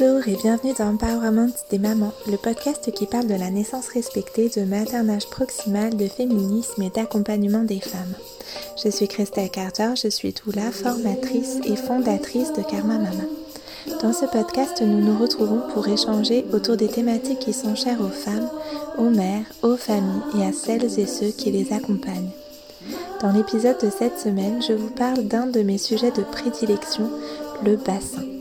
Bonjour et bienvenue dans Empowerment des mamans, le podcast qui parle de la naissance respectée, de maternage proximal, de féminisme et d'accompagnement des femmes. Je suis Christelle Carter, je suis doula, formatrice et fondatrice de Karma Mama. Dans ce podcast, nous nous retrouvons pour échanger autour des thématiques qui sont chères aux femmes, aux mères, aux familles et à celles et ceux qui les accompagnent. Dans l'épisode de cette semaine, je vous parle d'un de mes sujets de prédilection, le bassin.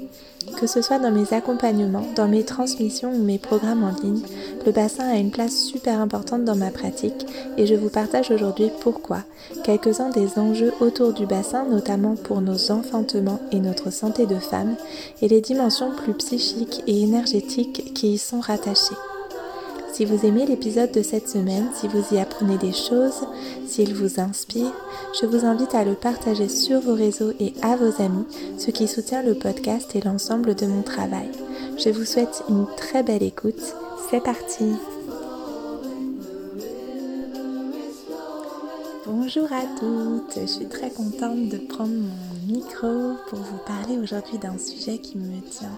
Que ce soit dans mes accompagnements, dans mes transmissions ou mes programmes en ligne, le bassin a une place super importante dans ma pratique et je vous partage aujourd'hui pourquoi, quelques-uns des enjeux autour du bassin, notamment pour nos enfantements et notre santé de femme, et les dimensions plus psychiques et énergétiques qui y sont rattachées. Si vous aimez l'épisode de cette semaine, si vous y apprenez des choses, s'il vous inspire, je vous invite à le partager sur vos réseaux et à vos amis, ce qui soutient le podcast et l'ensemble de mon travail. Je vous souhaite une très belle écoute. C'est parti Bonjour à toutes, je suis très contente de prendre mon micro pour vous parler aujourd'hui d'un sujet qui me tient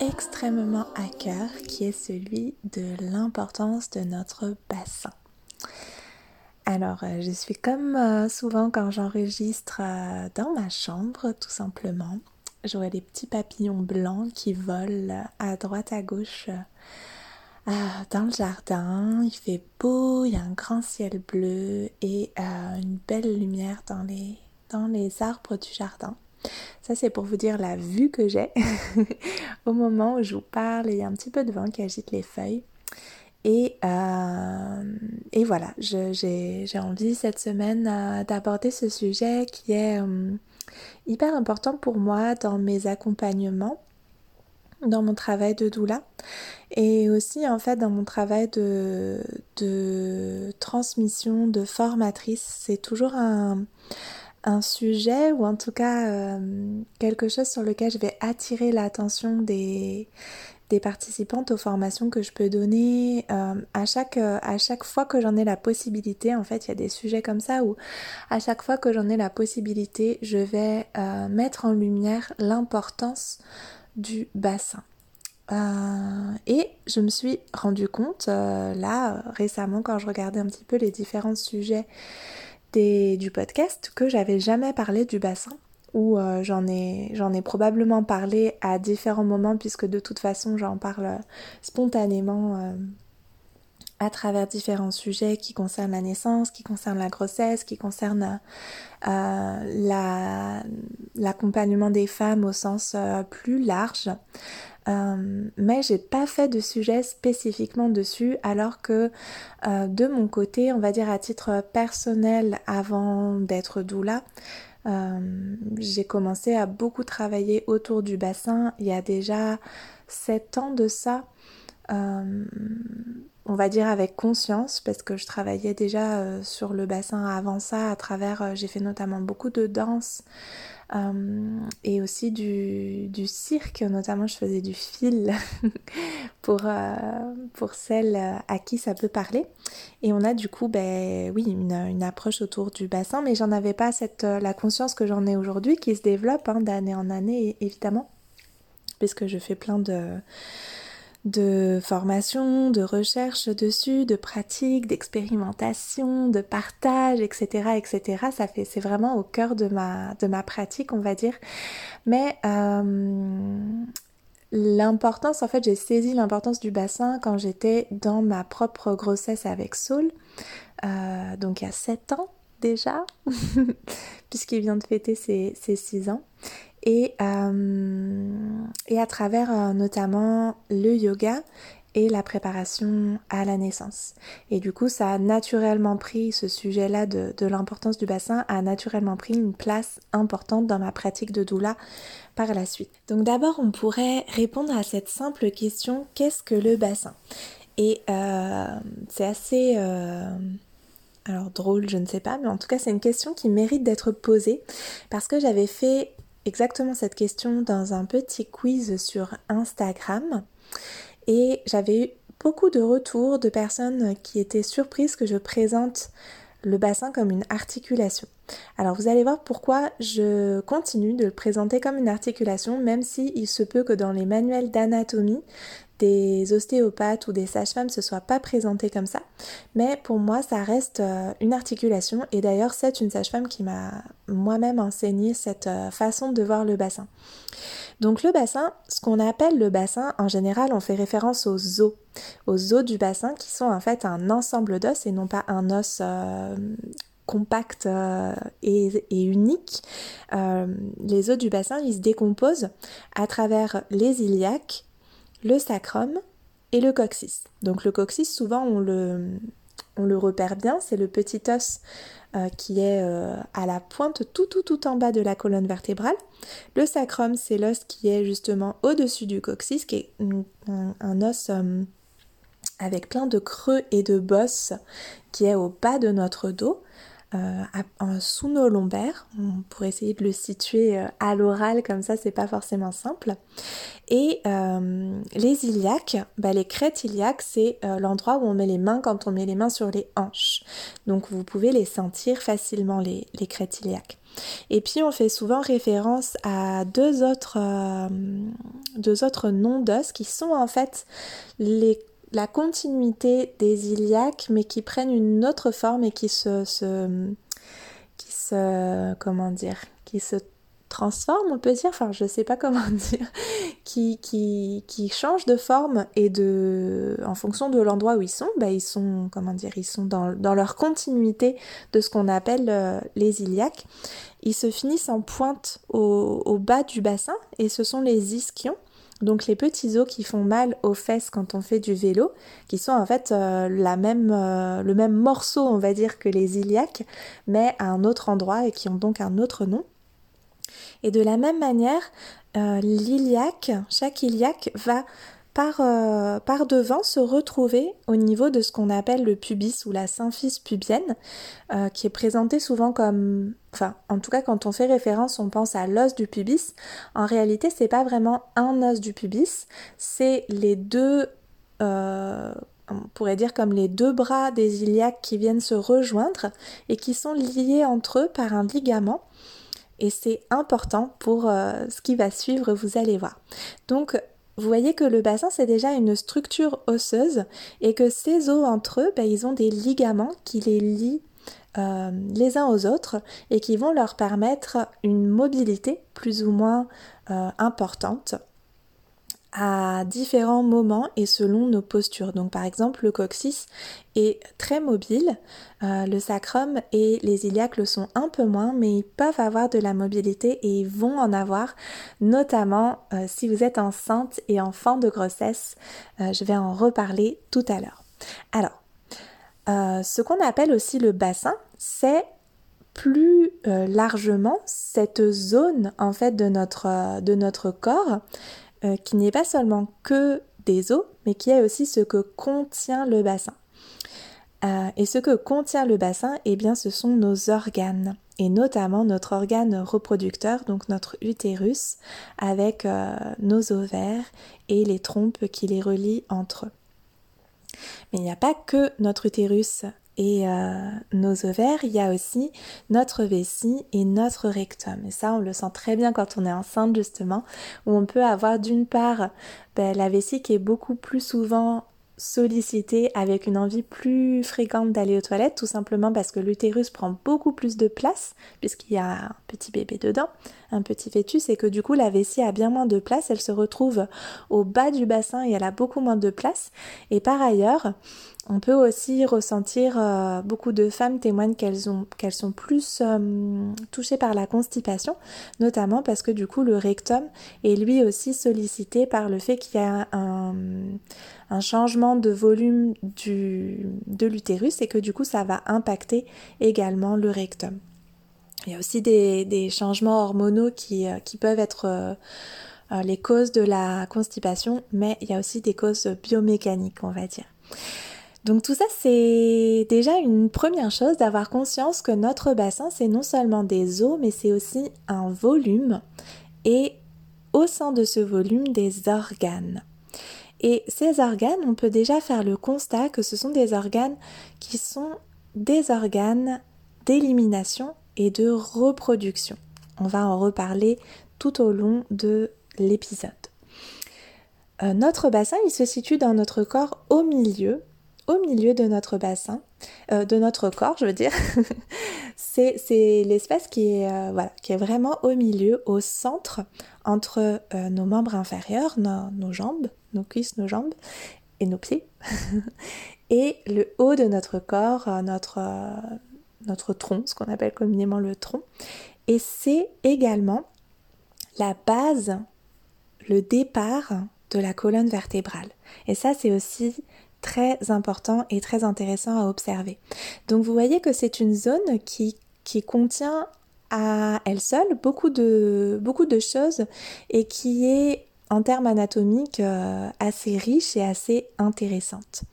extrêmement à cœur qui est celui de l'importance de notre bassin. Alors, euh, je suis comme euh, souvent quand j'enregistre euh, dans ma chambre, tout simplement. J'aurai des petits papillons blancs qui volent à droite à gauche dans le jardin. Il fait beau, il y a un grand ciel bleu et une belle lumière dans les, dans les arbres du jardin. Ça, c'est pour vous dire la vue que j'ai au moment où je vous parle. Il y a un petit peu de vent qui agite les feuilles. Et, euh, et voilà, j'ai envie cette semaine euh, d'aborder ce sujet qui est euh, hyper important pour moi dans mes accompagnements, dans mon travail de doula et aussi en fait dans mon travail de, de transmission, de formatrice. C'est toujours un, un sujet ou en tout cas euh, quelque chose sur lequel je vais attirer l'attention des, des participantes aux formations que je peux donner euh, à, chaque, euh, à chaque fois que j'en ai la possibilité. En fait, il y a des sujets comme ça où à chaque fois que j'en ai la possibilité, je vais mettre en lumière l'importance du bassin. et je me suis rendu compte là récemment quand je regardais un petit peu les différents sujets du podcast que j'avais jamais parlé du bassin ou euh, j'en ai, ai probablement parlé à différents moments puisque de toute façon j'en parle spontanément euh, à travers différents sujets qui concernent la naissance, qui concernent la grossesse, qui concernent euh, l'accompagnement des femmes au sens plus large. Euh, mais j'ai pas fait de sujet spécifiquement dessus alors que euh, de mon côté, on va dire à titre personnel avant d'être doula, euh, j'ai commencé à beaucoup travailler autour du bassin il y a déjà 7 ans de ça. on va dire avec conscience parce que je travaillais déjà sur le bassin avant ça à travers j'ai fait notamment beaucoup de danse euh, et aussi du, cirque, notamment je faisais du fil pour, euh, pour celles à qui ça peut parler. Et on a du coup, ben, oui, une, approche autour du bassin, mais j'en avais pas cette, la conscience que j'en ai aujourd'hui qui se développe hein, d'année en année évidemment, puisque je fais plein de de formation, de recherche dessus, de pratique, d'expérimentation, de partage, etc., etc. Ça fait, c'est vraiment au cœur de ma, de ma pratique, on va dire. Mais euh, l'importance, en fait, j'ai saisi l'importance du bassin quand j'étais dans ma propre grossesse avec Saul, euh, donc il y a 7 ans déjà, puisqu'il vient de fêter ses, ses 6 ans et, euh, et à travers euh, notamment le yoga et la préparation à la naissance. Et du coup, ça a naturellement pris, ce sujet-là de, de l'importance du bassin a naturellement pris une place importante dans ma pratique de doula par la suite. Donc d'abord, on pourrait répondre à cette simple question, qu'est-ce que le bassin? Et euh, c'est assez... Alors drôle, je ne sais pas, mais en tout cas c'est une question qui mérite d'être posée parce que j'avais fait exactement cette question dans un petit quiz sur Instagram et j'avais eu beaucoup de retours de personnes qui étaient surprises que je présente le bassin comme une articulation. Alors vous allez voir pourquoi je continue de le présenter comme une articulation, même si il se peut que dans les manuels d'anatomie, des ostéopathes ou des sages-femmes se soient pas présentés comme ça. Mais pour moi, ça reste euh, une articulation. Et d'ailleurs, c'est une sage-femme qui m'a moi-même enseigné cette euh, façon de voir le bassin. Donc le bassin, ce qu'on appelle le bassin, en général, on fait référence aux os, aux os du bassin qui sont en fait un ensemble d'os et non pas un os euh, compact et, unique. les os du bassin, ils se décomposent à travers les iliaques, le sacrum et le coccyx. Donc le coccyx, souvent on le, on le repère bien, c'est le petit os euh, qui est euh, à la pointe tout tout tout en bas de la colonne vertébrale. Le sacrum, c'est l'os qui est justement au-dessus du coccyx, qui est un, os euh, avec plein de creux et de bosses qui est au bas de notre dos. Euh, sous nos lombaires. Pourrait essayer de le situer euh, à l'oral, comme ça c'est pas forcément simple. Et euh, les iliaques, bah, les crêtes iliaques, c'est l'endroit où on met les mains quand on met les mains sur les hanches. Donc vous pouvez les sentir facilement, les, les crêtes iliaques. Et puis on fait souvent référence à deux autres, deux autres noms d'os qui sont en fait les la continuité des iliaques, mais qui prennent une autre forme et qui se, qui se, comment dire, qui se transforment, on peut dire, enfin je sais pas comment dire, qui, qui, qui changent de forme et de, en fonction de l'endroit où ils sont, bah, ils sont, comment dire, ils sont dans, leur continuité de ce qu'on appelle euh, les iliaques. Ils se finissent en pointe au, bas du bassin et ce sont les ischions donc les petits os qui font mal aux fesses quand on fait du vélo, qui sont en fait euh, euh, le même morceau, on va dire, que les iliaques, mais à un autre endroit et qui ont donc un autre nom. Et de la même manière, euh, l'iliaque, chaque iliaque va par, euh, par devant se retrouver au niveau de ce qu'on appelle le pubis ou la symphyse pubienne, euh, qui est présenté souvent comme, enfin, en tout cas quand on fait référence, on pense à l'os du pubis. En réalité, c'est pas vraiment un os du pubis, c'est les deux, euh, on pourrait dire comme les deux bras des iliaques qui viennent se rejoindre et qui sont liés entre eux par un ligament. Et c'est important pour ce qui va suivre, vous allez voir. Donc vous voyez que le bassin c'est déjà une structure osseuse et que ces os entre eux, ben, ils ont des ligaments qui les lient euh, les uns aux autres et qui vont leur permettre une mobilité plus ou moins euh, importante à différents moments et selon nos postures. Donc par exemple le coccyx est très mobile, euh, le sacrum et les iliaques le sont un peu moins mais ils peuvent avoir de la mobilité et ils vont en avoir notamment euh, si vous êtes enceinte et en fin de grossesse. Euh, je vais en reparler tout à l'heure. Alors, ce qu'on appelle aussi le bassin, c'est plus largement cette zone en fait de notre, de notre corps euh, qui n'est pas seulement que des os, mais qui est aussi ce que contient le bassin. Euh, et ce que contient le bassin, eh bien, ce sont nos organes, et notamment notre organe reproducteur, donc notre utérus, avec euh, nos ovaires et les trompes qui les relient entre eux. Mais il n'y a pas que notre utérus et euh, nos ovaires, il y a aussi notre vessie et notre rectum. Et ça, on le sent très bien quand on est enceinte, justement, où on peut avoir d'une part ben, la vessie qui est beaucoup plus souvent sollicité avec une envie plus fréquente d'aller aux toilettes, tout simplement parce que l'utérus prend beaucoup plus de place, puisqu'il y a un petit bébé dedans, un petit fœtus, et que du coup la vessie a bien moins de place, elle se retrouve au bas du bassin et elle a beaucoup moins de place. Et par ailleurs, on peut aussi ressentir, euh, beaucoup de femmes témoignent qu'elles ont qu'elles sont plus euh, touchées par la constipation, notamment parce que du coup le rectum est lui aussi sollicité par le fait qu'il y a un, changement de volume de l'utérus et que du coup ça va impacter également le rectum. Il y a aussi des, changements hormonaux qui, euh, qui peuvent être les causes de la constipation, mais il y a aussi des causes biomécaniques, on va dire. Donc tout ça, c'est déjà une première chose d'avoir conscience que notre bassin, c'est non seulement des os, mais c'est aussi un volume et au sein de ce volume des organes. Et ces organes, on peut déjà faire le constat que ce sont des organes qui sont des organes d'élimination et de reproduction. On va en reparler tout au long de l'épisode. Euh, notre bassin, il se situe dans notre corps au milieu, au milieu de notre bassin, euh, de notre corps, je veux dire. c'est l'espace qui, est, euh, voilà, qui est vraiment au milieu, au centre, entre nos membres inférieurs, nos, jambes, nos cuisses, nos jambes et nos pieds, et le haut de notre corps, notre, notre tronc, ce qu'on appelle communément le tronc. Et c'est également la base, le départ de la colonne vertébrale. Et ça, c'est aussi très important et très intéressant à observer. Donc vous voyez que c'est une zone qui, qui contient à elle seule beaucoup de, beaucoup de choses et qui est en termes anatomiques euh, assez riche et assez intéressante.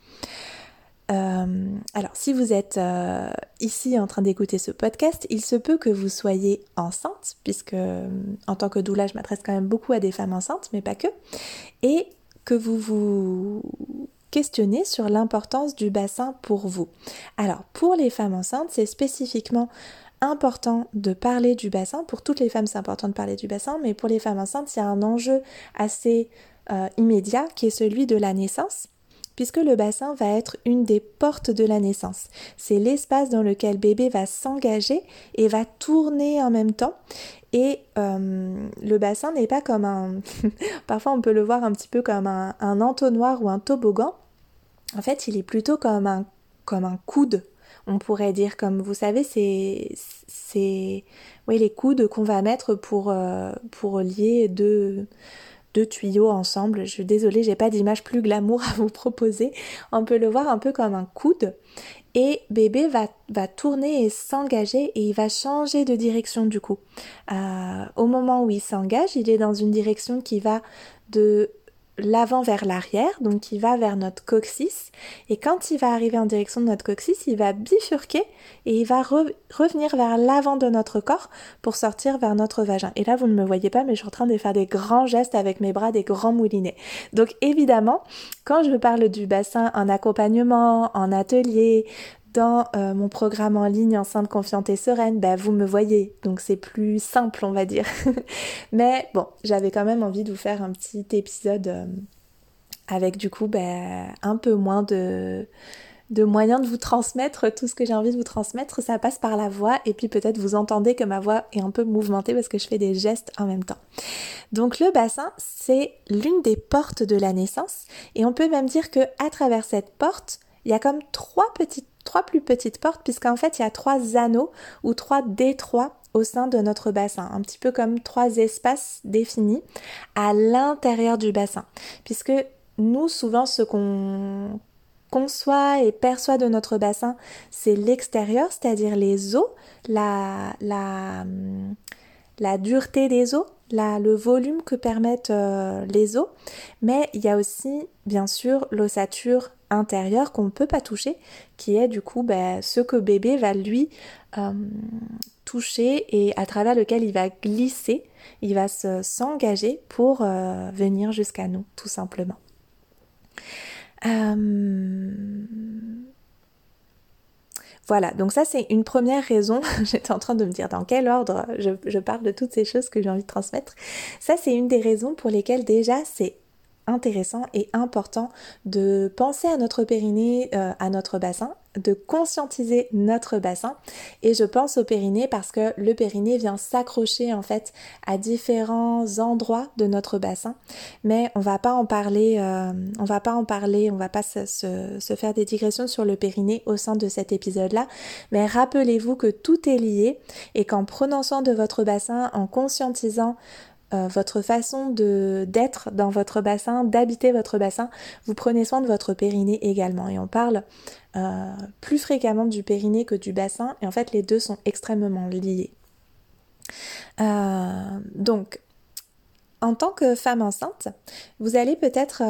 Euh, alors, si vous êtes euh, ici en train d'écouter ce podcast, il se peut que vous soyez enceinte, puisque en tant que doula, je m'adresse quand même beaucoup à des femmes enceintes, mais pas que, et que vous vous questionnez sur l'importance du bassin pour vous. Alors, pour les femmes enceintes, c'est spécifiquement important de parler du bassin. Pour toutes les femmes, c'est important de parler du bassin, mais pour les femmes enceintes, a un enjeu assez euh, immédiat qui est celui de la naissance puisque le bassin va être une des portes de la naissance. C'est l'espace dans lequel bébé va s'engager et va tourner en même temps. Et euh, le bassin n'est pas comme un... Parfois on peut le voir un petit peu comme un, entonnoir ou un toboggan. En fait, il est plutôt comme un, comme un coude on pourrait dire comme vous savez c'est c'est oui les coudes qu'on va mettre pour euh, pour lier deux deux tuyaux ensemble. Je suis désolée, j'ai pas d'image plus glamour à vous proposer. On peut le voir un peu comme un coude. Et bébé va, va tourner et s'engager et il va changer de direction du coup. Euh, au moment où il s'engage, il est dans une direction qui va de l'avant vers l'arrière, donc il va vers notre coccyx. Et quand il va arriver en direction de notre coccyx, il va bifurquer et il va revenir vers l'avant de notre corps pour sortir vers notre vagin. Et là, vous ne me voyez pas, mais je suis en train de faire des grands gestes avec mes bras, des grands moulinets. Donc évidemment, quand je parle du bassin en accompagnement, en atelier, dans euh, mon programme en ligne Enceinte confiante et sereine, bah, vous me voyez, donc c'est plus simple on va dire. Mais bon, j'avais quand même envie de vous faire un petit épisode euh, avec du coup bah, un peu moins de, de moyens de vous transmettre tout ce que j'ai envie de vous transmettre. Ça passe par la voix et puis peut-être vous entendez que ma voix est un peu mouvementée parce que je fais des gestes en même temps. Donc le bassin, c'est l'une des portes de la naissance et on peut même dire que à travers cette porte, il y a comme trois petites trois plus petites portes puisqu'en fait il y a trois anneaux ou trois détroits au sein de notre bassin, un petit peu comme trois espaces définis à l'intérieur du bassin. Puisque nous, souvent, ce qu'on conçoit et perçoit de notre bassin, c'est l'extérieur, c'est-à-dire les os, la, la, la dureté des os, la, le volume que permettent euh, les os, mais il y a aussi bien sûr l'ossature intérieure qu'on ne peut pas toucher, qui est du coup ben, ce que bébé va lui euh, toucher et à travers lequel il va glisser, il va s'engager pour euh, venir jusqu'à nous, tout simplement. Voilà, donc ça c'est une première raison. J'étais en train de me dire dans quel ordre je parle de toutes ces choses que j'ai envie de transmettre. Ça c'est une des raisons pour lesquelles déjà c'est intéressant et important de penser à notre périnée, euh, à notre bassin, de conscientiser notre bassin. Et je pense au périnée parce que le périnée vient s'accrocher en fait à différents endroits de notre bassin. Mais on va pas en parler, euh, on va pas en parler, on va pas se, se faire des digressions sur le périnée au sein de cet épisode-là. Mais rappelez-vous que tout est lié et qu'en prenant soin de votre bassin, en conscientisant euh, votre façon de d'être dans votre bassin, d'habiter votre bassin, vous prenez soin de votre périnée également. Et on parle euh, plus fréquemment du périnée que du bassin, et en fait les deux sont extrêmement liés. Euh, donc, en tant que femme enceinte, vous allez peut-être,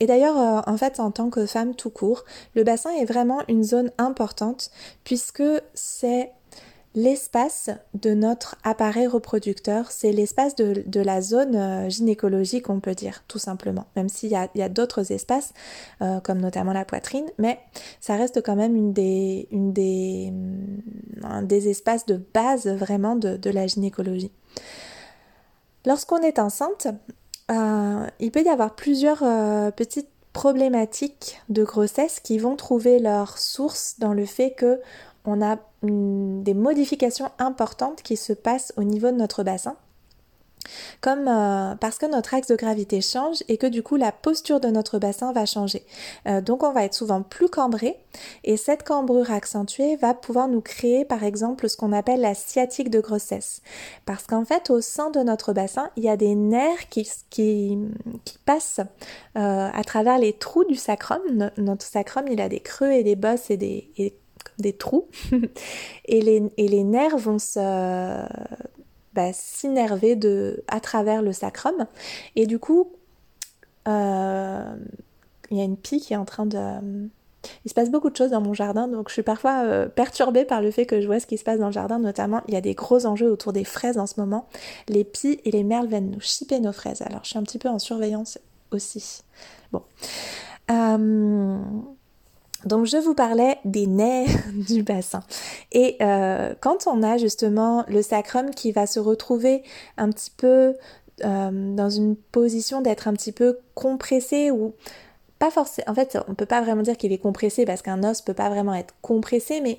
et d'ailleurs en fait en tant que femme tout court, le bassin est vraiment une zone importante puisque c'est l'espace de notre appareil reproducteur, c'est l'espace de, la zone euh, gynécologique, on peut dire, tout simplement. Même s'il y a, d'autres espaces, euh, comme notamment la poitrine, mais ça reste quand même une des, des, un des espaces de base vraiment de, la gynécologie. Lorsqu'on est enceinte, euh, il peut y avoir plusieurs petites problématiques de grossesse qui vont trouver leur source dans le fait que on a des modifications importantes qui se passent au niveau de notre bassin. Comme euh, parce que notre axe de gravité change et que du coup la posture de notre bassin va changer. Euh, donc on va être souvent plus cambré et cette cambrure accentuée va pouvoir nous créer par exemple ce qu'on appelle la sciatique de grossesse. Parce qu'en fait au sein de notre bassin il y a des nerfs qui, passent euh, à travers les trous du sacrum. notre sacrum il a des creux et des bosses et des, des trous et, les, nerfs vont se bah, s'innerver de à travers le sacrum et du coup euh, il y a une pie qui est en train de il se passe beaucoup de choses dans mon jardin, donc je suis parfois euh, perturbée par le fait que je vois ce qui se passe dans le jardin, notamment il y a des gros enjeux autour des fraises en ce moment. Les pies et les merles viennent nous chipper nos fraises, alors je suis un petit peu en surveillance aussi. Bon. Euh, donc je vous parlais des nerfs du bassin. Et euh, quand on a justement le sacrum qui va se retrouver un petit peu euh, dans une position d'être un petit peu compressé ou pas forcément... En fait, on ne peut pas vraiment dire qu'il est compressé parce qu'un os peut pas vraiment être compressé, mais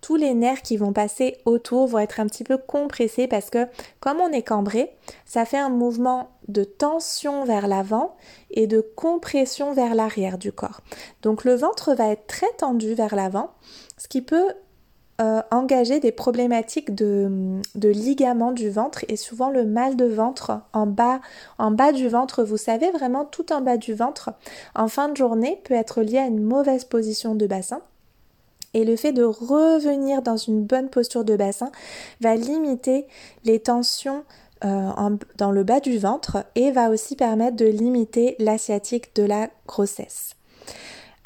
tous les nerfs qui vont passer autour vont être un petit peu compressés parce que comme on est cambré, ça fait un mouvement de tension vers l'avant et de compression vers l'arrière du corps. Donc le ventre va être très tendu vers l'avant, ce qui peut euh, engager des problématiques de, de ligaments du ventre et souvent le mal de ventre en bas, en bas du ventre, vous savez vraiment tout en bas du ventre, en fin de journée peut être lié à une mauvaise position de bassin et le fait de revenir dans une bonne posture de bassin va limiter les tensions euh, dans le bas du ventre et va aussi permettre de limiter l'asiatique de la grossesse.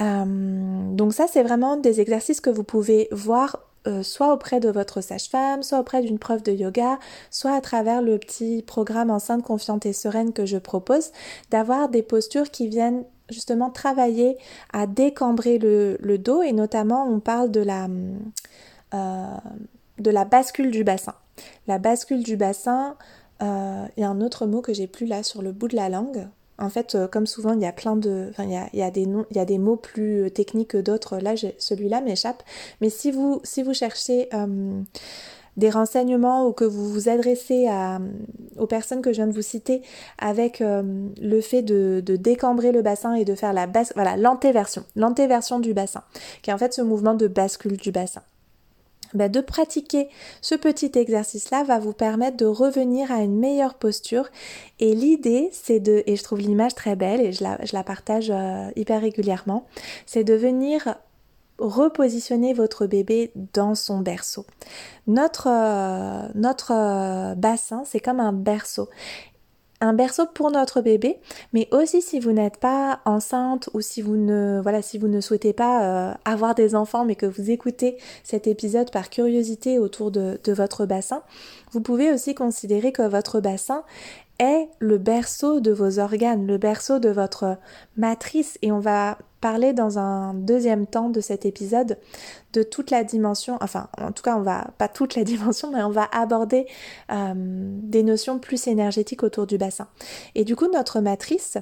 Euh, donc ça, c'est vraiment des exercices que vous pouvez voir euh, soit auprès de votre sage-femme, soit auprès d'une prof de yoga, soit à travers le petit programme enceinte confiante et sereine que je propose, d'avoir des postures qui viennent justement travailler à décambrer le, dos et notamment on parle de la, euh, de la bascule du bassin. La bascule du bassin, euh, il y a un autre mot que j'ai plus là sur le bout de la langue. En fait, euh, comme souvent, il y a plein de, enfin, il y a, y a des il y a des mots plus techniques que d'autres. Là, celui-là m'échappe. Mais si vous, si vous cherchez des renseignements ou que vous vous adressez à, aux personnes que je viens de vous citer avec euh, le fait de, décambrer le bassin et de faire la basse, voilà, l'antéversion, l'antéversion du bassin, qui est en fait ce mouvement de bascule du bassin. Ben, de pratiquer ce petit exercice-là va vous permettre de revenir à une meilleure posture. Et l'idée, c'est de, et je trouve l'image très belle et je la, partage euh, hyper régulièrement, c'est de venir repositionner votre bébé dans son berceau. Notre, euh, euh, bassin, c'est comme un berceau. Un berceau pour notre bébé, mais aussi si vous n'êtes pas enceinte ou si vous ne voilà si vous ne souhaitez pas euh, avoir des enfants mais que vous écoutez cet épisode par curiosité autour de, de votre bassin, vous pouvez aussi considérer que votre bassin est le berceau de vos organes, le berceau de votre matrice et on va parler dans un deuxième temps de cet épisode de toute la dimension, enfin en tout cas on va pas toute la dimension, mais on va aborder euh, des notions plus énergétiques autour du bassin. Et du coup notre matrice,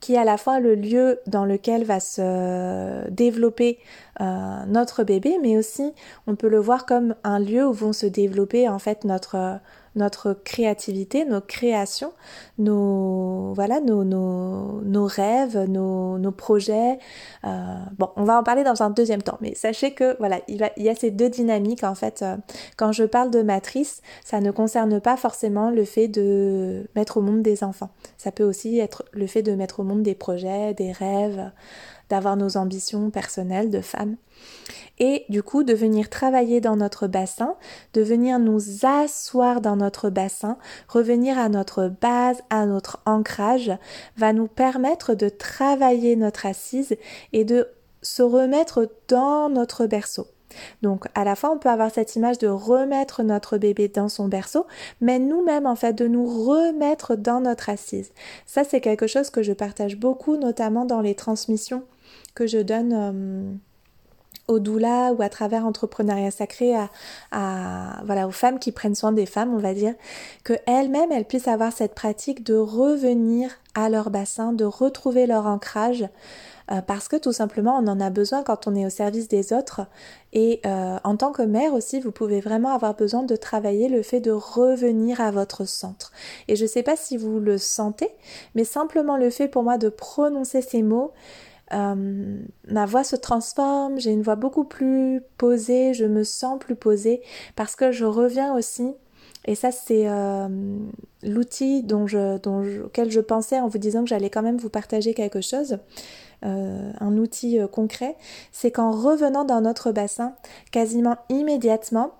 qui est à la fois le lieu dans lequel va se développer euh, notre bébé, mais aussi on peut le voir comme un lieu où vont se développer en fait notre notre créativité, nos créations, nos, voilà, nos, nos, nos rêves, nos, nos projets. Euh, bon, on va en parler dans un deuxième temps, mais sachez que voilà, il, y a ces deux dynamiques en fait. Euh, quand je parle de matrice, ça ne concerne pas forcément le fait de mettre au monde des enfants. Ça peut aussi être le fait de mettre au monde des projets, des rêves d'avoir nos ambitions personnelles de femmes et du coup de venir travailler dans notre bassin, de venir nous asseoir dans notre bassin, revenir à notre base, à notre ancrage, va nous permettre de travailler notre assise et de se remettre dans notre berceau. Donc à la fois on peut avoir cette image de remettre notre bébé dans son berceau, mais nous-mêmes en fait de nous remettre dans notre assise. Ça c'est quelque chose que je partage beaucoup, notamment dans les transmissions que je donne. Euh, au doula ou à travers entrepreneuriat sacré à, voilà aux femmes qui prennent soin des femmes on va dire que elles-mêmes elles puissent avoir cette pratique de revenir à leur bassin de retrouver leur ancrage euh, parce que tout simplement on en a besoin quand on est au service des autres. Et euh, en tant que mère aussi vous pouvez vraiment avoir besoin de travailler le fait de revenir à votre centre. Et je ne sais pas si vous le sentez mais simplement le fait pour moi de prononcer ces mots euh, ma voix se transforme, j'ai une voix beaucoup plus posée, je me sens plus posée parce que je reviens aussi, et ça c'est l'outil dont dont auquel je pensais en vous disant que j'allais quand même vous partager quelque chose. Euh, un outil concret, c'est qu'en revenant dans notre bassin, quasiment immédiatement,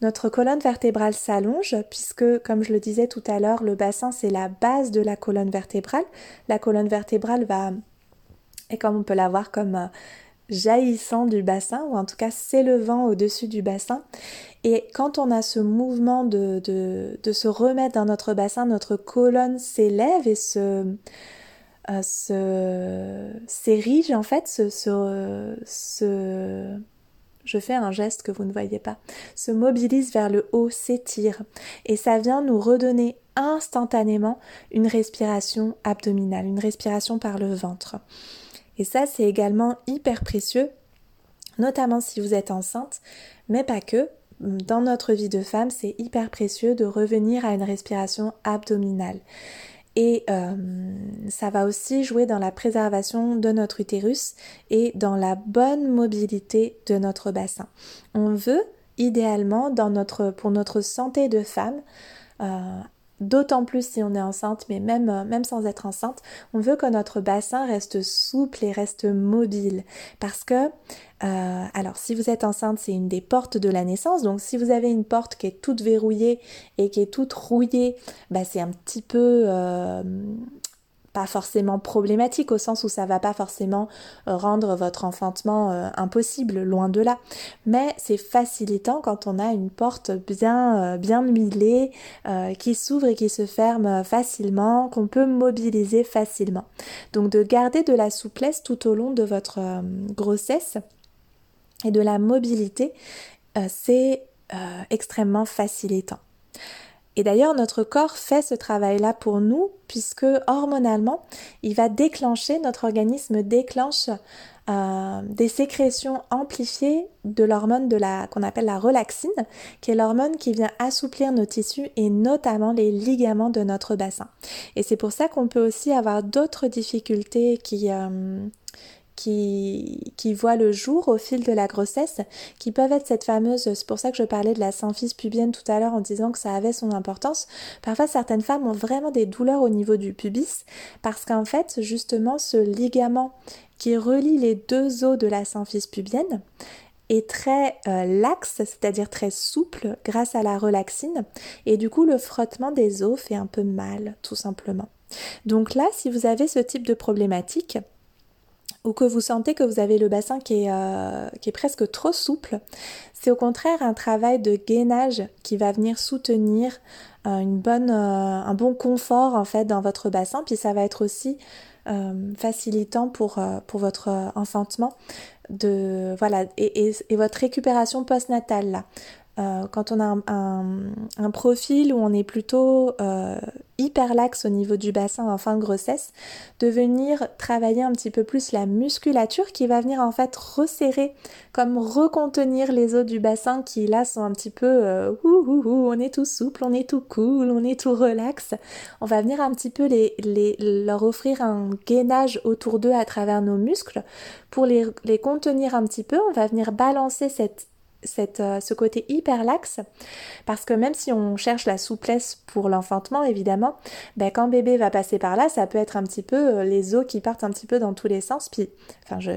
notre colonne vertébrale s'allonge puisque, comme je le disais tout à l'heure, le bassin c'est la base de la colonne vertébrale. La colonne vertébrale va et comme on peut la voir comme euh, jaillissant du bassin ou en tout cas s'élevant au-dessus du bassin. Et quand on a ce mouvement de, de, se remettre dans notre bassin, notre colonne s'élève et se, euh, s'érige en fait, se, se, je fais un geste que vous ne voyez pas, se mobilise vers le haut, s'étire. Et ça vient nous redonner instantanément une respiration abdominale, une respiration par le ventre. Et ça, c'est également hyper précieux, notamment si vous êtes enceinte, mais pas que. Dans notre vie de femme, c'est hyper précieux de revenir à une respiration abdominale. Et euh, ça va aussi jouer dans la préservation de notre utérus et dans la bonne mobilité de notre bassin. On veut idéalement pour notre santé de femme euh, D'autant plus si on est enceinte, mais même, euh, même sans être enceinte, on veut que notre bassin reste souple et reste mobile. Parce que, euh, alors si vous êtes enceinte, c'est une des portes de la naissance. Donc si vous avez une porte qui est toute verrouillée et qui est toute rouillée, bah, c'est un petit peu... Euh, forcément problématique au sens où ça va pas forcément euh, rendre votre enfantement euh, impossible, loin de là. Mais c'est facilitant quand on a une porte bien, euh, bien huilée, qui s'ouvre et qui se ferme facilement, qu'on peut mobiliser facilement. Donc de garder de la souplesse tout au long de votre grossesse et de la mobilité, c'est extrêmement facilitant. Et d'ailleurs, notre corps fait ce travail-là pour nous, puisque hormonalement, il va déclencher, notre organisme déclenche euh, des sécrétions amplifiées de l'hormone de la qu'on appelle la relaxine, qui est l'hormone qui vient assouplir nos tissus et notamment les ligaments de notre bassin. Et c'est pour ça qu'on peut aussi avoir d'autres difficultés qui euh, qui, voient le jour au fil de la grossesse, qui peuvent être cette fameuse, c'est pour ça que je parlais de la symphyse pubienne tout à l'heure en disant que ça avait son importance. Parfois, certaines femmes ont vraiment des douleurs au niveau du pubis parce qu'en fait, justement, ce ligament qui relie les deux os de la symphyse pubienne est très euh, laxe, c'est-à-dire très souple grâce à la relaxine et du coup le frottement des os fait un peu mal tout simplement. Donc là, si vous avez ce type de problématique, ou que vous sentez que vous avez le bassin qui est, euh, qui est presque trop souple, c'est au contraire un travail de gainage qui va venir soutenir euh, une bonne, euh, un bon confort en fait dans votre bassin, puis ça va être aussi facilitant pour, pour votre enfantement de voilà et, et, et votre récupération postnatale là. Euh, quand on a un, profil où on est plutôt euh, hyper laxe au niveau du bassin en fin de grossesse, de venir travailler un petit peu plus la musculature qui va venir en fait resserrer, comme recontenir les os du bassin qui là sont un petit peu euh, ouh, on est tout souple, on est tout cool, on est tout relax. On va venir un petit peu les, les, leur offrir un gainage autour d'eux à travers nos muscles pour les, les contenir un petit peu. On va venir balancer cette cette, euh, ce côté hyper laxe. Parce que même si on cherche la souplesse pour l'enfantement évidemment ben, quand bébé va passer par là ça peut être un petit peu euh, les os qui partent un petit peu dans tous les sens. Puis enfin je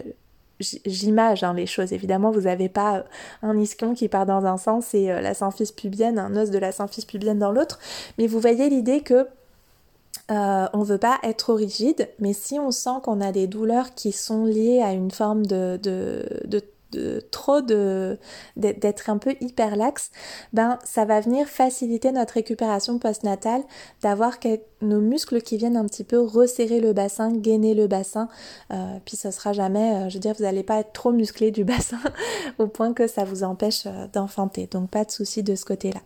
j'image hein, les choses. Évidemment vous n'avez pas euh, un ischion qui part dans un sens et la symphyse pubienne un os de la symphyse pubienne dans l'autre. Mais vous voyez l'idée que on ne veut pas être trop rigide, mais si on sent qu'on a des douleurs qui sont liées à une forme de trop de d'être un peu hyper laxe, ben ça va venir faciliter notre récupération postnatale, d'avoir nos muscles qui viennent un petit peu resserrer le bassin, gainer le bassin, euh, puis ce sera jamais, euh, je veux dire, vous n'allez pas être trop musclé du bassin au point que ça vous empêche euh, d'enfanter. Donc pas de souci de ce côté-là.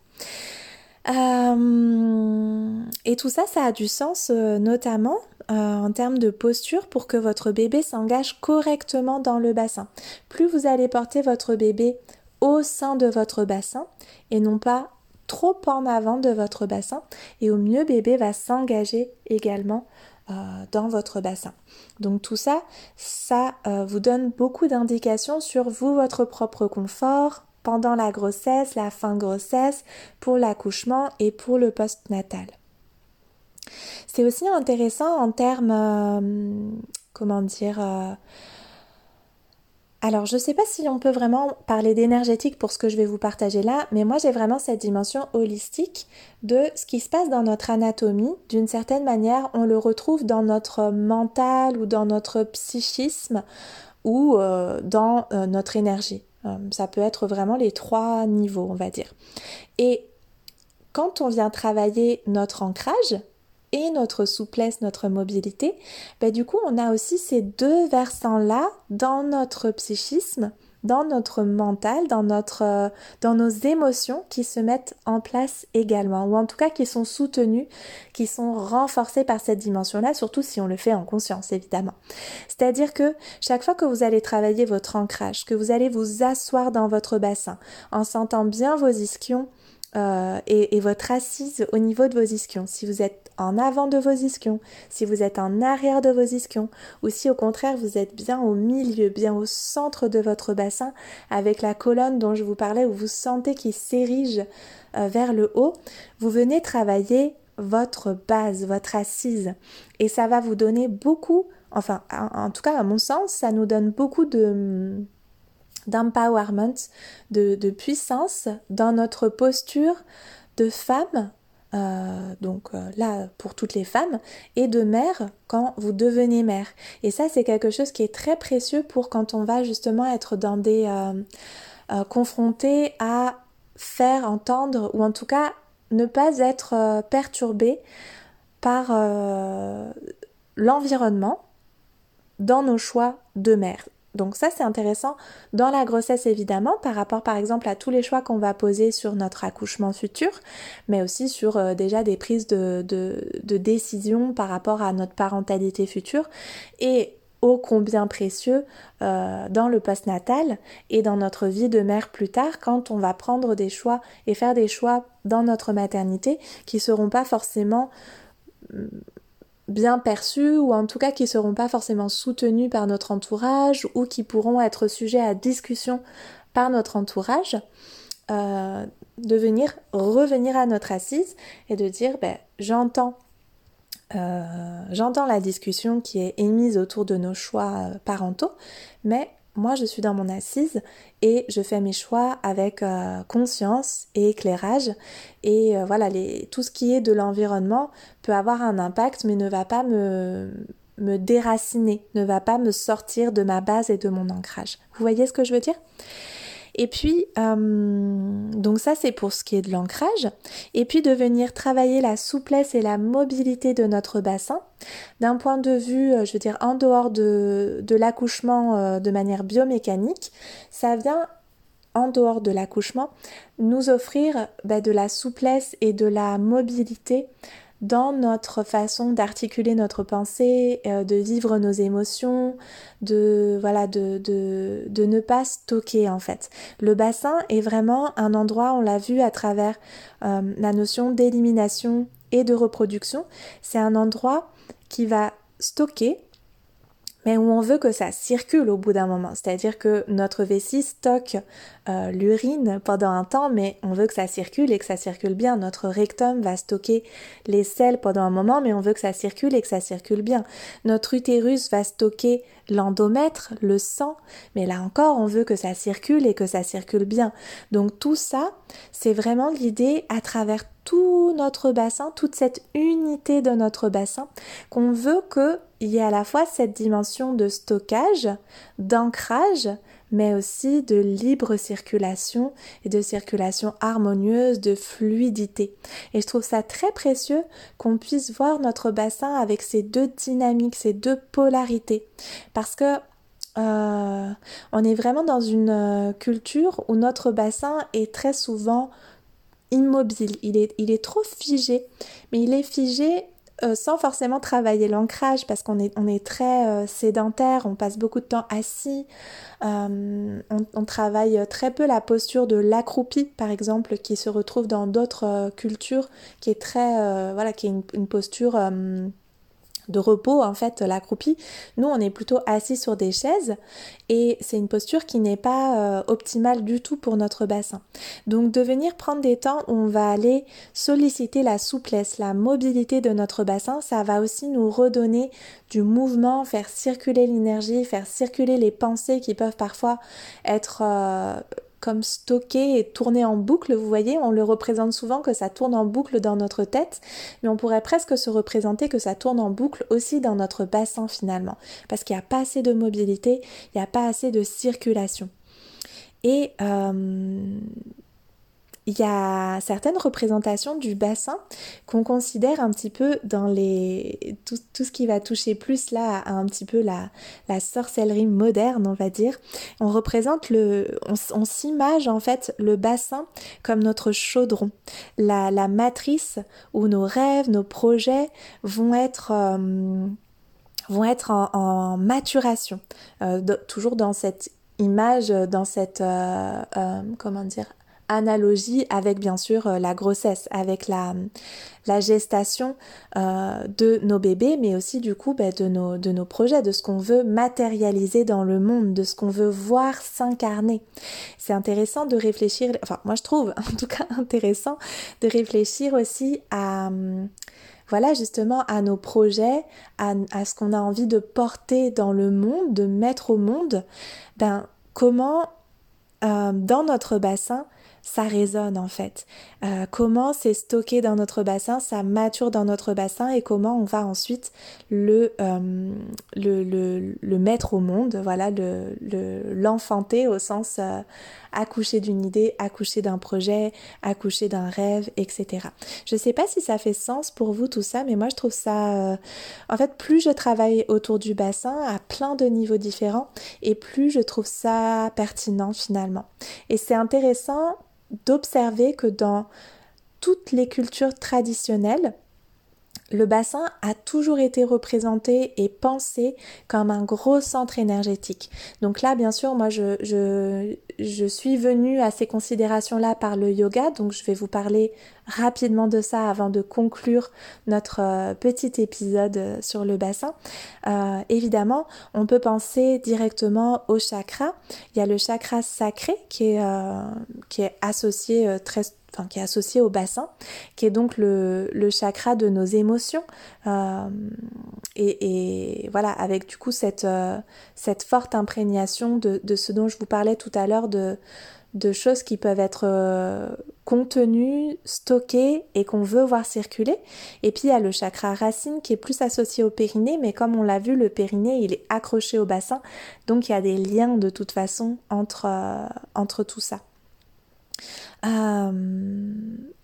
et tout ça, ça a du sens notamment euh, en termes de posture pour que votre bébé s'engage correctement dans le bassin. Plus vous allez porter votre bébé au sein de votre bassin et non pas trop en avant de votre bassin et au mieux bébé va s'engager également euh, dans votre bassin. Donc tout ça, ça euh, vous donne beaucoup d'indications sur vous, votre propre confort pendant la grossesse, la fin grossesse, pour l'accouchement et pour le post-natal. C'est aussi intéressant en termes, euh, comment dire, euh, alors je ne sais pas si on peut vraiment parler d'énergétique pour ce que je vais vous partager là, mais moi j'ai vraiment cette dimension holistique de ce qui se passe dans notre anatomie. D'une certaine manière, on le retrouve dans notre mental ou dans notre psychisme ou euh, dans notre énergie. ça peut être vraiment les trois niveaux, on va dire. Et quand on vient travailler notre ancrage, et notre souplesse, notre mobilité, ben du coup on a aussi ces deux versants-là dans notre psychisme, dans notre mental, dans, notre, euh, dans nos émotions qui se mettent en place également, ou en tout cas qui sont soutenues, qui sont renforcées par cette dimension-là, surtout si on le fait en conscience évidemment. C'est-à-dire que chaque fois que vous allez travailler votre ancrage, que vous allez vous asseoir dans votre bassin, en sentant bien vos ischions, euh, et, votre assise au niveau de vos ischions. Si vous êtes en avant de vos ischions, si vous êtes en arrière de vos ischions, ou si au contraire vous êtes bien au milieu, bien au centre de votre bassin, avec la colonne dont je vous parlais, où vous sentez qu'il s'érige euh, vers le haut, vous venez travailler votre base, votre assise. Et ça va vous donner beaucoup, enfin en tout cas à mon sens, ça nous donne beaucoup de d'empowerment, de, puissance dans notre posture de femme, euh, donc euh, là pour toutes les femmes, et de mère quand vous devenez mère. Et ça c'est quelque chose qui est très précieux pour quand on va justement être dans des euh, confrontés à faire entendre ou en tout cas ne pas être perturbé par l'environnement dans nos choix de mère. Donc ça c'est intéressant dans la grossesse évidemment par rapport par exemple à tous les choix qu'on va poser sur notre accouchement futur, mais aussi sur euh, déjà des prises de, de, décision par rapport à notre parentalité future et ô combien précieux euh, dans le postnatal et dans notre vie de mère plus tard quand on va prendre des choix et faire des choix dans notre maternité qui seront pas forcément bien perçus ou en tout cas qui seront pas forcément soutenus par notre entourage ou qui pourront être sujets à discussion par notre entourage, euh, de venir revenir à notre assise et de dire ben, j'entends euh, j'entends la discussion qui est émise autour de nos choix euh, parentaux, mais moi je suis dans mon assise et je fais mes choix avec euh, conscience et éclairage et euh, voilà tout ce qui est de l'environnement peut avoir un impact mais ne va pas me déraciner, ne va pas me sortir de ma base et de mon ancrage. Vous voyez ce que je veux dire? Et puis, euh, donc ça c'est pour ce qui est de l'ancrage. Et puis de venir travailler la souplesse et la mobilité de notre bassin. D'un point de vue, euh, je veux dire, en dehors de, de l'accouchement euh, de manière biomécanique, ça vient en dehors de l'accouchement, nous offrir bah, de la souplesse et de la mobilité dans notre façon d'articuler notre pensée, euh, de vivre nos émotions, de voilà, de, de, de, ne pas stocker en fait. Le bassin est vraiment un endroit, on l'a vu à travers euh, la notion d'élimination et de reproduction, c'est un endroit qui va stocker mais où on veut que ça circule au bout d'un moment. C'est-à-dire que notre vessie stocke euh, l'urine pendant un temps, mais on veut que ça circule et que ça circule bien. Notre rectum va stocker les selles pendant un moment, mais on veut que ça circule et que ça circule bien. Notre utérus va stocker l'endomètre, le sang, mais là encore, on veut que ça circule et que ça circule bien. Donc tout ça, c'est vraiment l'idée à travers tout notre bassin, toute cette unité de notre bassin, qu'on veut qu'il y ait à la fois cette dimension de stockage, d'ancrage, mais aussi de libre circulation et de circulation harmonieuse, de fluidité. Et je trouve ça très précieux qu'on puisse voir notre bassin avec ces deux dynamiques, ces deux polarités. Parce que euh, on est vraiment dans une euh, culture où notre bassin est très souvent immobile, il est, il est trop figé, mais il est figé euh, sans forcément travailler l'ancrage parce qu'on est, on est très euh, sédentaire, on passe beaucoup de temps assis, euh, on, travaille très peu la posture de l'accroupi par exemple qui se retrouve dans d'autres cultures qui est très voilà qui est une posture de repos en fait l'accroupi. Nous on est plutôt assis sur des chaises et c'est une posture qui n'est pas euh, optimale du tout pour notre bassin. Donc de venir prendre des temps où on va aller solliciter la souplesse, la mobilité de notre bassin, ça va aussi nous redonner du mouvement, faire circuler l'énergie, faire circuler les pensées qui peuvent parfois être euh, comme stocké et tourné en boucle, vous voyez, on le représente souvent que ça tourne en boucle dans notre tête, mais on pourrait presque se représenter que ça tourne en boucle aussi dans notre bassin finalement, parce qu'il n'y a pas assez de mobilité, il n'y a pas assez de circulation. Et euh, il y a certaines représentations du bassin qu'on considère un petit peu dans les tout, ce qui va toucher plus là à un petit peu la, la sorcellerie moderne on va dire. On représente le on, s'image en fait le bassin comme notre chaudron. La, la, matrice où nos rêves nos projets vont être euh, vont être en, maturation euh, toujours dans cette image dans cette euh, comment dire analogie avec bien sûr euh, la grossesse, avec la, gestation euh, de nos bébés, mais aussi du coup ben, de, nos, projets, de ce qu'on veut matérialiser dans le monde, de ce qu'on veut voir s'incarner. C'est intéressant de réfléchir, enfin moi je trouve en tout cas intéressant de réfléchir aussi à voilà justement à nos projets, à, à ce qu'on a envie de porter dans le monde, de mettre au monde, ben comment euh, dans notre bassin ça résonne en fait. Euh, comment c'est stocké dans notre bassin, ça mature dans notre bassin et comment on va ensuite le, euh, le, le, le, mettre au monde, voilà, l'enfanter au sens euh, accoucher d'une idée, accoucher d'un projet, accoucher d'un rêve, etc. Je sais pas si ça fait sens pour vous tout ça, mais moi je trouve ça... en fait, plus je travaille autour du bassin à plein de niveaux différents et plus je trouve ça pertinent finalement. Et c'est intéressant d'observer que dans toutes les cultures traditionnelles, le bassin a toujours été représenté et pensé comme un gros centre énergétique. Donc là, bien sûr, moi, je, suis venue à ces considérations-là par le yoga, donc je vais vous parler rapidement de ça avant de conclure notre euh, petit épisode euh, sur le bassin. Euh, évidemment, on peut penser directement au chakra. Il y a le chakra sacré qui est, qui est associé très qui est associé au bassin, qui est donc le, chakra de nos émotions. Euh, et, voilà, avec du coup cette, euh, forte imprégnation de, ce dont je vous parlais tout à l'heure, de, choses qui peuvent être euh, contenues, stockées et qu'on veut voir circuler. Et puis il y a le chakra racine qui est plus associé au périnée, mais comme on l'a vu, le périnée il est accroché au bassin, donc il y a des liens de toute façon entre tout ça. Euh,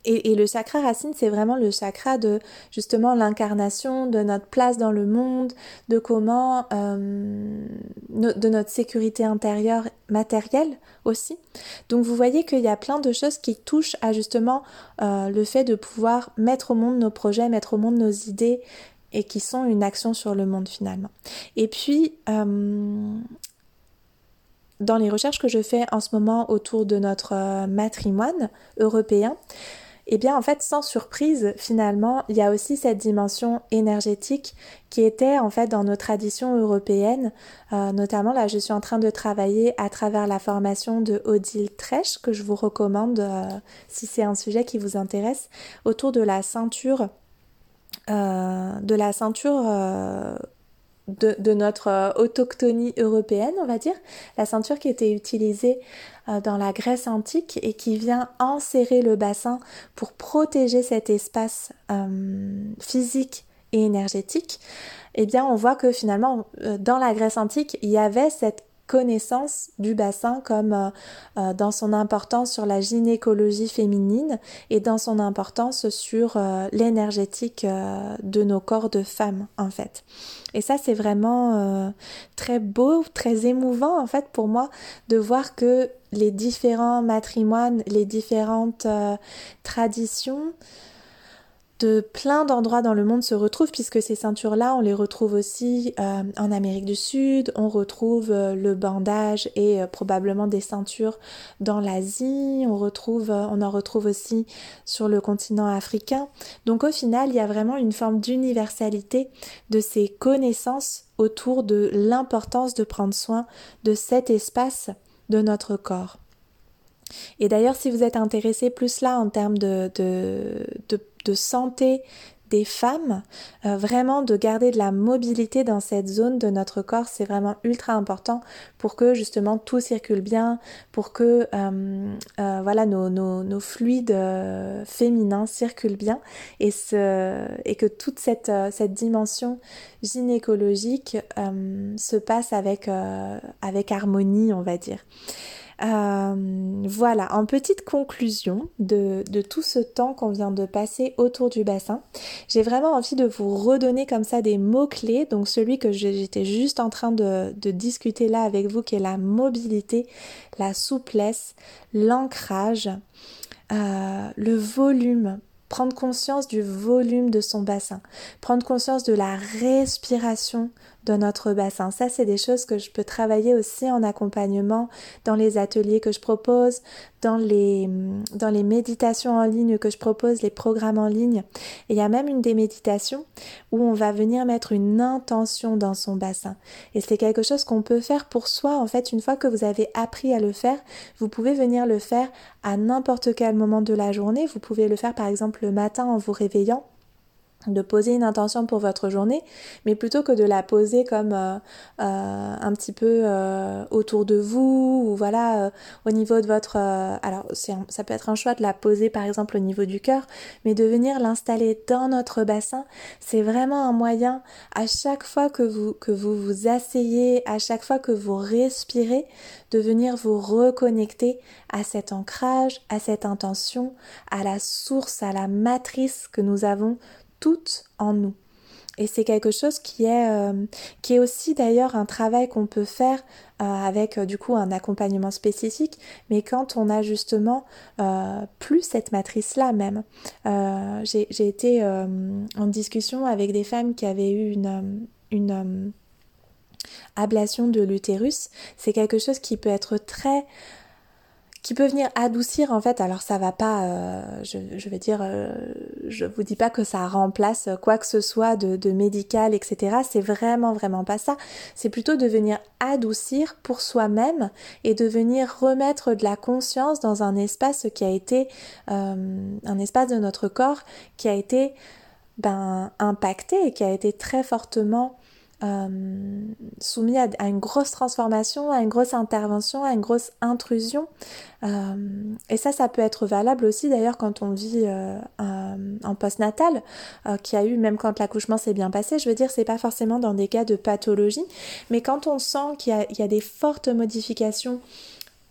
et, le chakra racine, c'est vraiment le chakra de justement l'incarnation de notre place dans le monde, de comment, euh, de notre sécurité intérieure matérielle aussi. Donc vous voyez qu'il y a plein de choses qui touchent à justement euh, le fait de pouvoir mettre au monde nos projets, mettre au monde nos idées et qui sont une action sur le monde finalement. Et puis, dans les recherches que je fais en ce moment autour de notre euh, matrimoine européen, eh bien en fait sans surprise finalement il y a aussi cette dimension énergétique qui était en fait dans nos traditions européennes euh, notamment là je suis en train de travailler à travers la formation de Odile Trèche que je vous recommande euh, si c'est un sujet qui vous intéresse autour de la ceinture de la ceinture de, notre euh, autochtonie européenne, on va dire, la ceinture qui était utilisée euh, dans la Grèce antique et qui vient enserrer le bassin pour protéger cet espace euh, physique et énergétique, eh bien on voit que finalement dans la Grèce antique, il y avait cette connaissance du bassin comme euh, euh, dans son importance sur la gynécologie féminine et dans son importance sur euh, l'énergétique de nos corps de femmes en fait. Et ça c'est vraiment très beau, très émouvant en fait pour moi de voir que les différents matrimoines, les différentes traditions de plein d'endroits dans le monde se retrouvent puisque ces ceintures-là, on les retrouve aussi euh, en Amérique du Sud, on retrouve euh, le bandage et euh, probablement des ceintures dans l'Asie, on retrouve, on en retrouve aussi sur le continent africain. Donc au final, il y a vraiment une forme d'universalité de ces connaissances autour de l'importance de prendre soin de cet espace de notre corps. Et d'ailleurs, si vous êtes intéressé plus là en termes de, santé des femmes, euh, vraiment de garder de la mobilité dans cette zone de notre corps, c'est vraiment ultra important pour que justement tout circule bien, pour que euh, euh, voilà nos, fluides féminins circulent bien et, que toute cette, dimension gynécologique se passe avec harmonie, on va dire. Euh, voilà, en petite conclusion de, tout ce temps qu'on vient de passer autour du bassin, j'ai vraiment envie de vous redonner comme ça des mots-clés. Donc celui que j'étais juste en train de, discuter là avec vous, qui est la mobilité, la souplesse, l'ancrage, euh, le volume, prendre conscience du volume de son bassin, prendre conscience de la respiration dans notre bassin. Ça, c'est des choses que je peux travailler aussi en accompagnement dans les ateliers que je propose, dans les, dans les méditations en ligne que je propose, les programmes en ligne. Et il y a même une des méditations où on va venir mettre une intention dans son bassin. Et c'est quelque chose qu'on peut faire pour soi. En fait, une fois que vous avez appris à le faire, vous pouvez venir le faire à n'importe quel moment de la journée. Vous pouvez le faire par exemple le matin en vous réveillant de poser une intention pour votre journée, mais plutôt que de la poser comme euh, euh, un petit peu euh, autour de vous ou voilà au niveau de votre alors ça peut être un choix de la poser par exemple au niveau du cœur, mais de venir l'installer dans notre bassin, c'est vraiment un moyen à chaque fois que vous que vous vous asseyez, à chaque fois que vous respirez, de venir vous reconnecter à cet ancrage, à cette intention, à la source, à la matrice que nous avons toutes en nous. Et c'est quelque chose qui est, euh, qui est aussi d'ailleurs un travail qu'on peut faire euh, avec euh, du coup un accompagnement spécifique, mais quand on a justement plus cette matrice-là même. J'ai été en discussion avec des femmes qui avaient eu une, une ablation de l'utérus. C'est quelque chose qui peut être très qui peut venir adoucir en fait. Alors ça va pas, euh, je, vais dire, euh, je vous dis pas que ça remplace quoi que ce soit de, de médical, etc. C'est vraiment vraiment pas ça. C'est plutôt de venir adoucir pour soi-même et de venir remettre de la conscience dans un espace qui a été euh, un espace de notre corps qui a été ben, impacté et qui a été très fortement euh, soumis à, une grosse transformation, à une grosse intervention, à une grosse intrusion. Euh, et ça, ça peut être valable aussi d'ailleurs quand on vit euh, en postnatal, qui a eu, même quand l'accouchement s'est bien passé, je veux dire, c'est pas forcément dans des cas de pathologie, mais quand on sent qu'il y, y, a des fortes modifications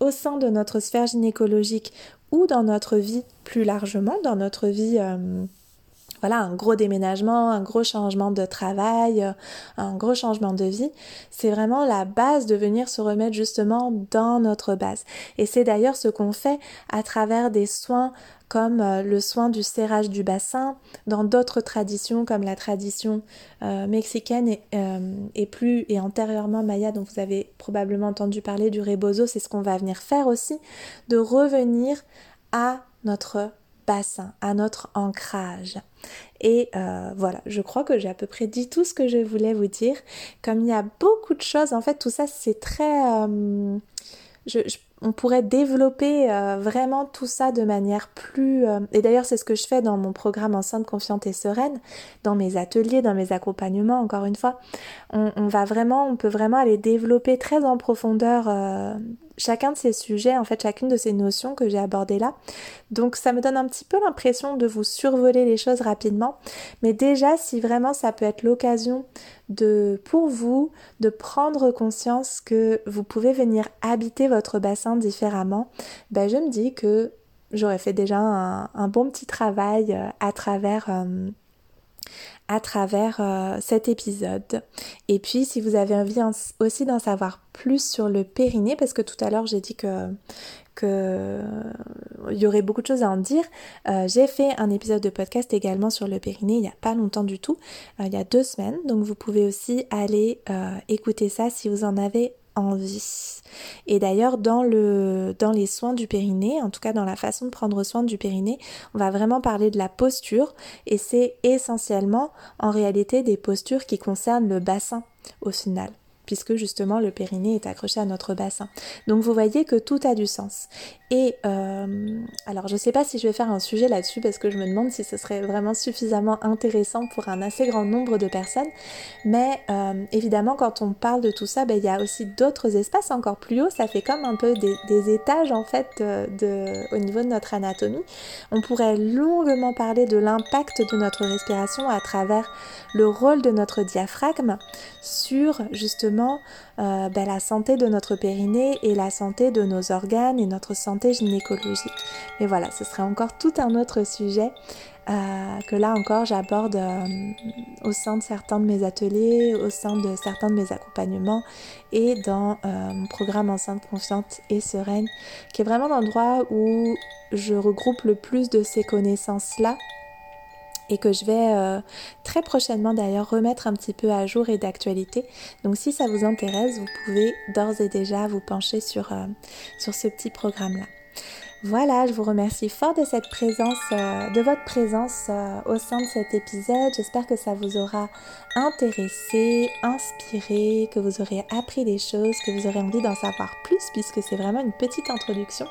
au sein de notre sphère gynécologique ou dans notre vie plus largement, dans notre vie voilà, un gros déménagement, un gros changement de travail, euh, un gros changement de vie, c'est vraiment la base de venir se remettre justement dans notre base. Et c'est d'ailleurs ce qu'on fait à travers des soins comme euh, le soin du serrage du bassin, dans d'autres traditions comme la tradition euh, mexicaine et, plus et antérieurement maya dont vous avez probablement entendu parler du rebozo, c'est ce qu'on va venir faire aussi, de revenir à notre à notre ancrage. Et euh, voilà, je crois que j'ai à peu près dit tout ce que je voulais vous dire. Comme il y a beaucoup de choses, en fait, tout ça c'est très... Euh, on pourrait développer euh, vraiment tout ça de manière plus... Et d'ailleurs, c'est ce que je fais dans mon programme Enceinte, Confiante et Sereine, dans mes ateliers, dans mes accompagnements, encore une fois. On, va vraiment, on peut vraiment aller développer très en profondeur chacun de ces sujets, en fait, chacune de ces notions que j'ai abordées là. Donc ça me donne un petit peu l'impression de vous survoler les choses rapidement. Mais déjà, si vraiment ça peut être l'occasion de, pour vous, de prendre conscience que vous pouvez venir habiter votre bassin différemment, ben je me dis que j'aurais fait déjà un, bon petit travail euh, à travers... Euh, à travers euh, cet épisode. Et puis si vous avez envie aussi d'en savoir plus sur le périnée, parce que tout à l'heure j'ai dit que il y aurait beaucoup de choses à en dire. Euh, j'ai fait un épisode de podcast également sur le périnée il n'y a pas longtemps du tout, euh, il y a deux semaines. Donc vous pouvez aussi aller écouter ça si vous en avez Et d'ailleurs, dans, dans les soins du périnée, en tout cas dans la façon de prendre soin du périnée, on va vraiment parler de la posture. Et c'est essentiellement en réalité des postures qui concernent le bassin au final puisque justement le périnée est accroché à notre bassin. Donc vous voyez que tout a du sens. Et euh, alors je ne sais pas si je vais faire un sujet là-dessus parce que je me demande si ce serait vraiment suffisamment intéressant pour un assez grand nombre de personnes. Mais euh, évidemment quand on parle de tout ça, ben, il y a aussi d'autres espaces encore plus hauts. Ça fait comme un peu des, étages en fait au niveau de notre anatomie. On pourrait longuement parler de l'impact de notre respiration à travers le rôle de notre diaphragme sur justement euh, ben, la santé de notre périnée et la santé de nos organes et notre santé gynécologique. Mais voilà, ce serait encore tout un autre sujet euh, que là encore j'aborde euh, au sein de certains de mes ateliers, au sein de certains de mes accompagnements et dans mon programme Enceinte confiante et sereine, qui est vraiment l'endroit où je regroupe le plus de ces connaissances-là et que je vais euh, très prochainement d'ailleurs remettre un petit peu à jour et d'actualité. Donc si ça vous intéresse, vous pouvez d'ores et déjà vous pencher sur, euh, sur ce petit programme-là. Voilà, je vous remercie fort de cette présence, euh, de votre présence au sein de cet épisode. J'espère que ça vous aura intéressé, inspiré, que vous aurez appris des choses, que vous aurez envie d'en savoir plus puisque c'est vraiment une petite introduction.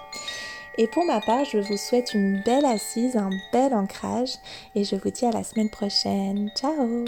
Et pour ma part, je vous souhaite une belle assise, un bel ancrage et je vous dis à la semaine prochaine. Ciao